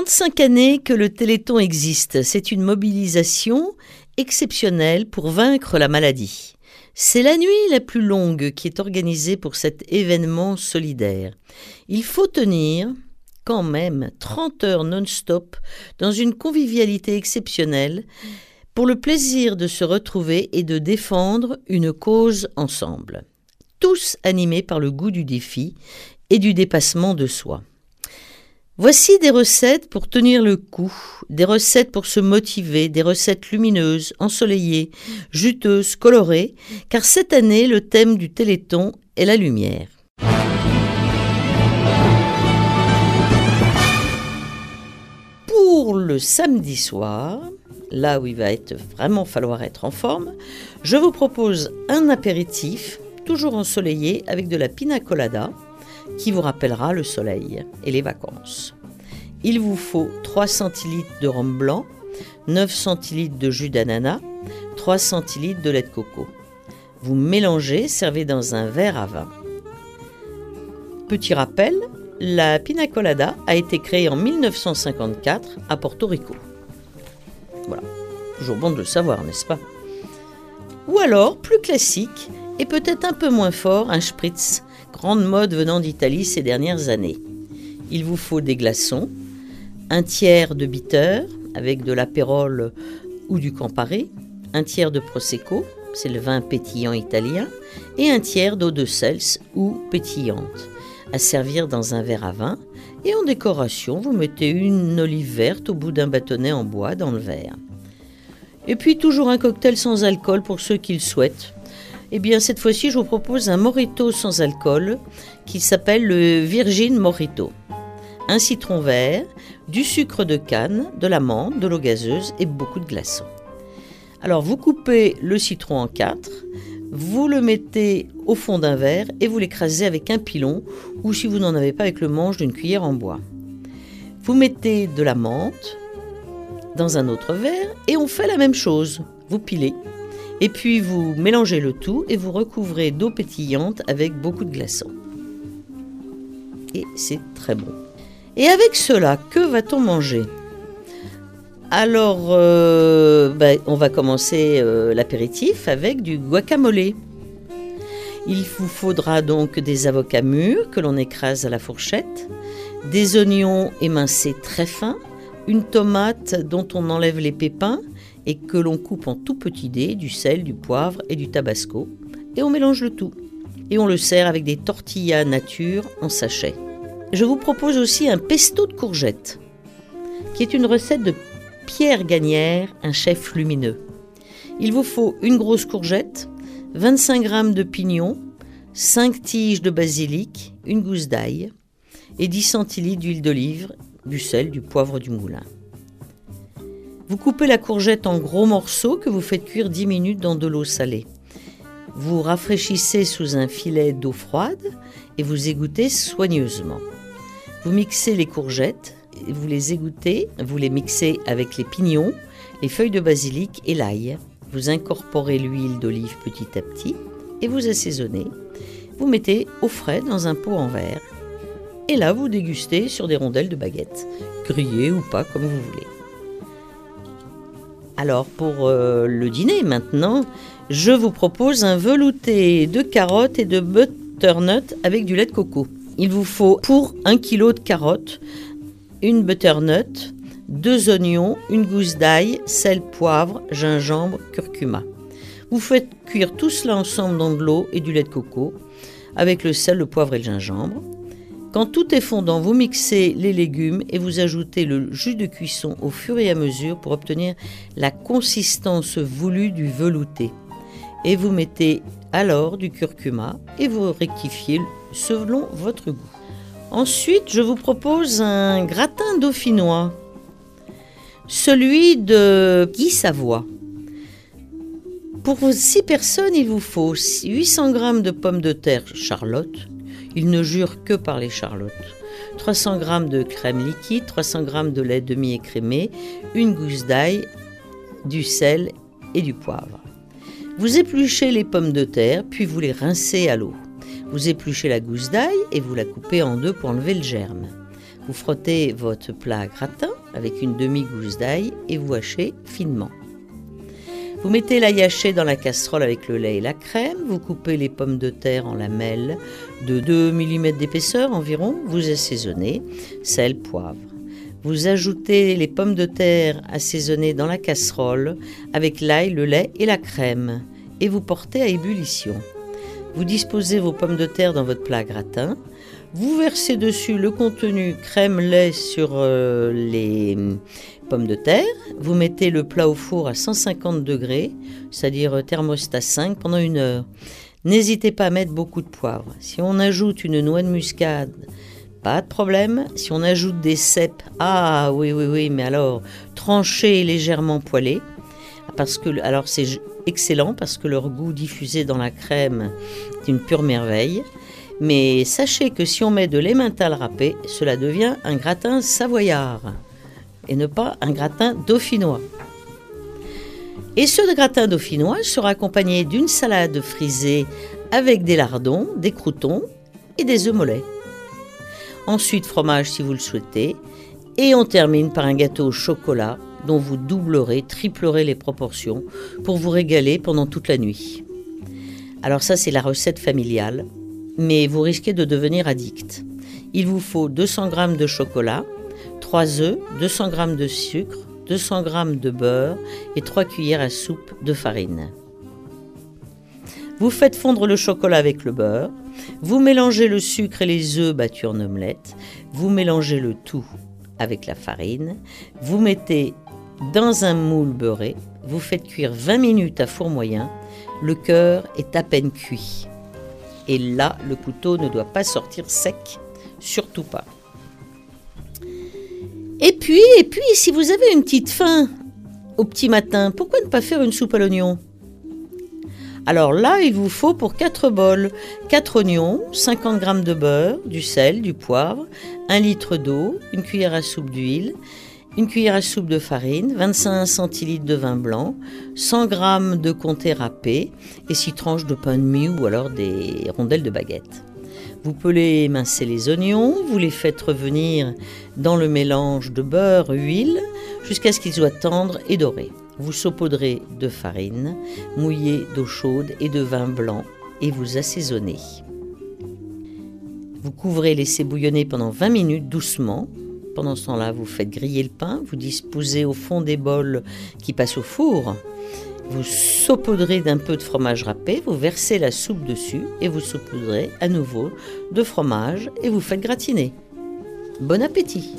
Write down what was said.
35 années que le Téléthon existe. C'est une mobilisation exceptionnelle pour vaincre la maladie. C'est la nuit la plus longue qui est organisée pour cet événement solidaire. Il faut tenir quand même 30 heures non-stop dans une convivialité exceptionnelle pour le plaisir de se retrouver et de défendre une cause ensemble. Tous animés par le goût du défi et du dépassement de soi. Voici des recettes pour tenir le coup, des recettes pour se motiver, des recettes lumineuses, ensoleillées, juteuses, colorées, car cette année le thème du Téléthon est la lumière. Pour le samedi soir, là où il va être vraiment falloir être en forme, je vous propose un apéritif, toujours ensoleillé, avec de la pina colada, qui vous rappellera le soleil et les vacances. Il vous faut 3 centilitres de rhum blanc, 9 centilitres de jus d'ananas, 3 centilitres de lait de coco. Vous mélangez, servez dans un verre à vin. Petit rappel, la pina colada a été créée en 1954 à Porto Rico. Voilà, toujours bon de le savoir, n'est-ce pas? Ou alors, plus classique et peut-être un peu moins fort, un spritz grande mode venant d'Italie ces dernières années. Il vous faut des glaçons, un tiers de bitter avec de l'apérole ou du Campari, un tiers de prosecco, c'est le vin pétillant italien, et un tiers d'eau de sels ou pétillante, à servir dans un verre à vin. Et en décoration, vous mettez une olive verte au bout d'un bâtonnet en bois dans le verre. Et puis toujours un cocktail sans alcool pour ceux qui le souhaitent. Eh bien, cette fois-ci, je vous propose un morito sans alcool qui s'appelle le Virgin Morito. Un citron vert, du sucre de canne, de l'amande, de l'eau gazeuse et beaucoup de glaçons. Alors, vous coupez le citron en quatre, vous le mettez au fond d'un verre et vous l'écrasez avec un pilon ou si vous n'en avez pas avec le manche d'une cuillère en bois. Vous mettez de la menthe dans un autre verre et on fait la même chose. Vous pilez et puis vous mélangez le tout et vous recouvrez d'eau pétillante avec beaucoup de glaçons. Et c'est très bon. Et avec cela, que va-t-on manger? Alors, euh, ben, on va commencer euh, l'apéritif avec du guacamole. Il vous faudra donc des avocats mûrs que l'on écrase à la fourchette, des oignons émincés très fins, une tomate dont on enlève les pépins, et que l'on coupe en tout petits dés, du sel, du poivre et du tabasco, et on mélange le tout. Et on le sert avec des tortillas nature en sachet. Je vous propose aussi un pesto de courgettes, qui est une recette de Pierre Gagnère, un chef lumineux. Il vous faut une grosse courgette, 25 g de pignon, 5 tiges de basilic, une gousse d'ail et 10 centilitres d'huile d'olive, du sel, du poivre du moulin. Vous coupez la courgette en gros morceaux que vous faites cuire 10 minutes dans de l'eau salée. Vous rafraîchissez sous un filet d'eau froide et vous égouttez soigneusement. Vous mixez les courgettes, vous les égouttez, vous les mixez avec les pignons, les feuilles de basilic et l'ail. Vous incorporez l'huile d'olive petit à petit et vous assaisonnez. Vous mettez au frais dans un pot en verre. Et là, vous dégustez sur des rondelles de baguette, grillées ou pas comme vous voulez. Alors pour euh, le dîner maintenant, je vous propose un velouté de carottes et de butternut avec du lait de coco. Il vous faut pour un kilo de carottes, une butternut, deux oignons, une gousse d'ail, sel, poivre, gingembre, curcuma. Vous faites cuire tout cela ensemble dans de l'eau et du lait de coco avec le sel, le poivre et le gingembre. Quand tout est fondant, vous mixez les légumes et vous ajoutez le jus de cuisson au fur et à mesure pour obtenir la consistance voulue du velouté. Et vous mettez alors du curcuma et vous rectifiez selon votre goût. Ensuite, je vous propose un gratin dauphinois, celui de Guy Savoie. Pour 6 personnes, il vous faut 800 g de pommes de terre Charlotte, il ne jure que par les charlottes. 300 g de crème liquide, 300 g de lait demi-écrémé, une gousse d'ail, du sel et du poivre. Vous épluchez les pommes de terre, puis vous les rincez à l'eau. Vous épluchez la gousse d'ail et vous la coupez en deux pour enlever le germe. Vous frottez votre plat gratin avec une demi-gousse d'ail et vous hachez finement. Vous mettez l'ail haché dans la casserole avec le lait et la crème, vous coupez les pommes de terre en lamelles de 2 mm d'épaisseur environ, vous assaisonnez, sel, poivre. Vous ajoutez les pommes de terre assaisonnées dans la casserole avec l'ail, le lait et la crème et vous portez à ébullition. Vous disposez vos pommes de terre dans votre plat gratin. Vous versez dessus le contenu crème-lait sur euh, les pommes de terre. Vous mettez le plat au four à 150 degrés, c'est-à-dire thermostat 5 pendant une heure. N'hésitez pas à mettre beaucoup de poivre. Si on ajoute une noix de muscade, pas de problème. Si on ajoute des cèpes, ah oui, oui, oui, mais alors tranchés et légèrement poêlés. Parce que, alors c'est excellent parce que leur goût diffusé dans la crème est une pure merveille. Mais sachez que si on met de l'emmental râpé, cela devient un gratin savoyard et ne pas un gratin dauphinois. Et ce gratin dauphinois sera accompagné d'une salade frisée avec des lardons, des croutons et des œufs mollets. Ensuite, fromage si vous le souhaitez. Et on termine par un gâteau au chocolat dont vous doublerez, triplerez les proportions pour vous régaler pendant toute la nuit. Alors ça, c'est la recette familiale, mais vous risquez de devenir addict. Il vous faut 200 g de chocolat, 3 œufs, 200 g de sucre, 200 g de beurre et 3 cuillères à soupe de farine. Vous faites fondre le chocolat avec le beurre, vous mélangez le sucre et les œufs battus en omelette, vous mélangez le tout avec la farine, vous mettez dans un moule beurré, vous faites cuire 20 minutes à four moyen, le cœur est à peine cuit. Et là, le couteau ne doit pas sortir sec, surtout pas. Et puis, et puis, si vous avez une petite faim au petit matin, pourquoi ne pas faire une soupe à l'oignon? Alors là, il vous faut pour 4 bols 4 oignons, 50 g de beurre, du sel, du poivre, 1 litre d'eau, une cuillère à soupe d'huile, une cuillère à soupe de farine, 25 centilitres de vin blanc, 100 g de comté râpé et 6 tranches de pain de mie ou alors des rondelles de baguette. Vous pelez émincer les oignons, vous les faites revenir dans le mélange de beurre, huile, jusqu'à ce qu'ils soient tendres et dorés. Vous saupoudrez de farine, mouillée d'eau chaude et de vin blanc et vous assaisonnez. Vous couvrez, laissez bouillonner pendant 20 minutes doucement. Pendant ce temps-là, vous faites griller le pain, vous disposez au fond des bols qui passent au four vous saupoudrez d'un peu de fromage râpé, vous versez la soupe dessus et vous saupoudrez à nouveau de fromage et vous faites gratiner. Bon appétit